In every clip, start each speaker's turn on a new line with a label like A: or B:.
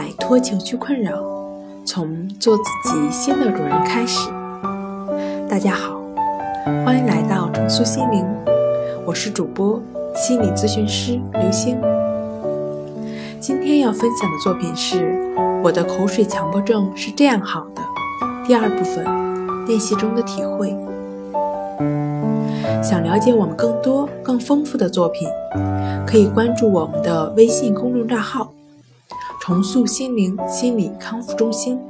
A: 摆脱情绪困扰，从做自己新的主人开始。大家好，欢迎来到重塑心灵，我是主播心理咨询师刘星。今天要分享的作品是《我的口水强迫症是这样好的》第二部分，练习中的体会。想了解我们更多、更丰富的作品，可以关注我们的微信公众账号。重塑心灵心理康复中心。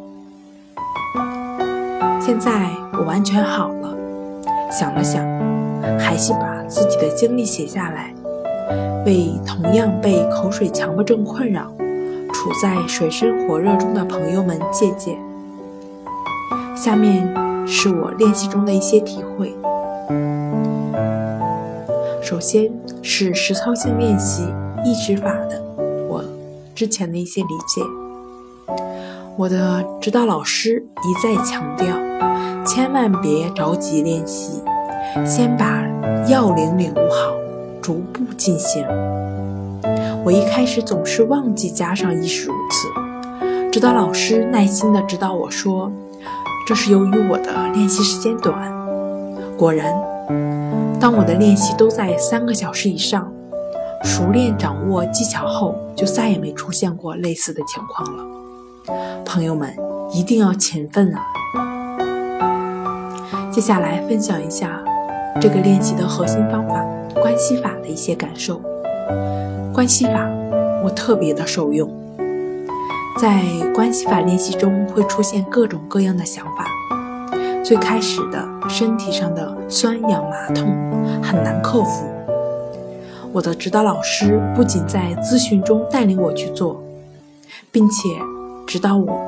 A: 现在我完全好了。想了想，还是把自己的经历写下来，为同样被口水强迫症困扰、处在水深火热中的朋友们借鉴。下面是我练习中的一些体会。首先是实操性练习抑制法的。之前的一些理解，我的指导老师一再强调，千万别着急练习，先把要领领悟好，逐步进行。我一开始总是忘记加上“亦是如此”，指导老师耐心地指导我说：“这是由于我的练习时间短。”果然，当我的练习都在三个小时以上。熟练掌握技巧后，就再也没出现过类似的情况了。朋友们一定要勤奋啊！接下来分享一下这个练习的核心方法——关系法的一些感受。关系法我特别的受用，在关系法练习中会出现各种各样的想法。最开始的身体上的酸痒麻痛很难克服。我的指导老师不仅在咨询中带领我去做，并且指导我，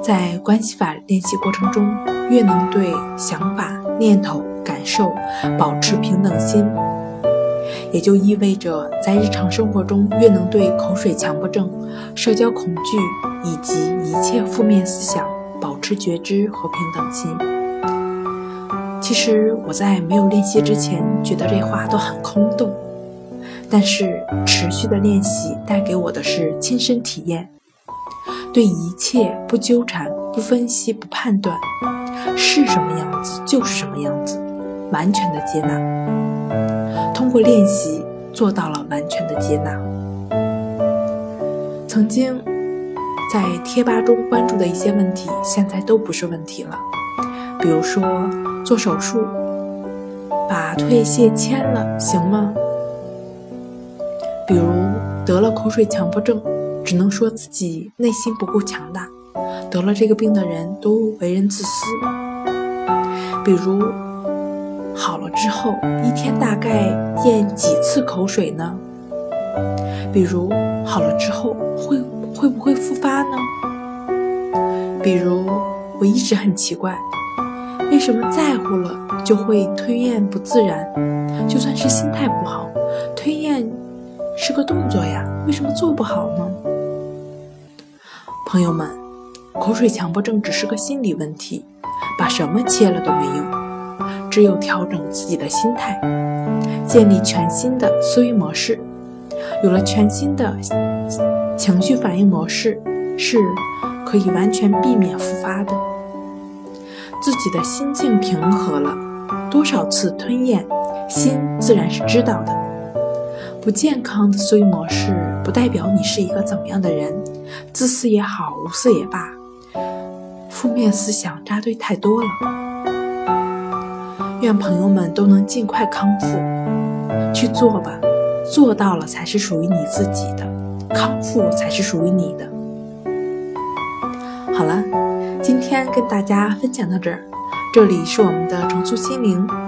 A: 在关系法练习过程中，越能对想法、念头、感受保持平等心，也就意味着在日常生活中越能对口水强迫症、社交恐惧以及一切负面思想保持觉知和平等心。其实我在没有练习之前，觉得这话都很空洞。但是持续的练习带给我的是亲身体验，对一切不纠缠、不分析、不判断，是什么样子就是什么样子，完全的接纳。通过练习做到了完全的接纳。曾经在贴吧中关注的一些问题，现在都不是问题了。比如说做手术，把唾液腺切了，行吗？比如得了口水强迫症，只能说自己内心不够强大。得了这个病的人都为人自私。比如好了之后，一天大概咽几次口水呢？比如好了之后会会不会复发呢？比如我一直很奇怪，为什么在乎了就会吞咽不自然？就算是心态不好，是个动作呀，为什么做不好呢？朋友们，口水强迫症只是个心理问题，把什么切了都没用，只有调整自己的心态，建立全新的思维模式。有了全新的情绪反应模式，是可以完全避免复发的。自己的心境平和了，多少次吞咽，心自然是知道的。不健康的思维模式不代表你是一个怎么样的人，自私也好，无私也罢，负面思想扎堆太多了。愿朋友们都能尽快康复，去做吧，做到了才是属于你自己的，康复才是属于你的。好了，今天跟大家分享到这儿，这里是我们的重塑心灵。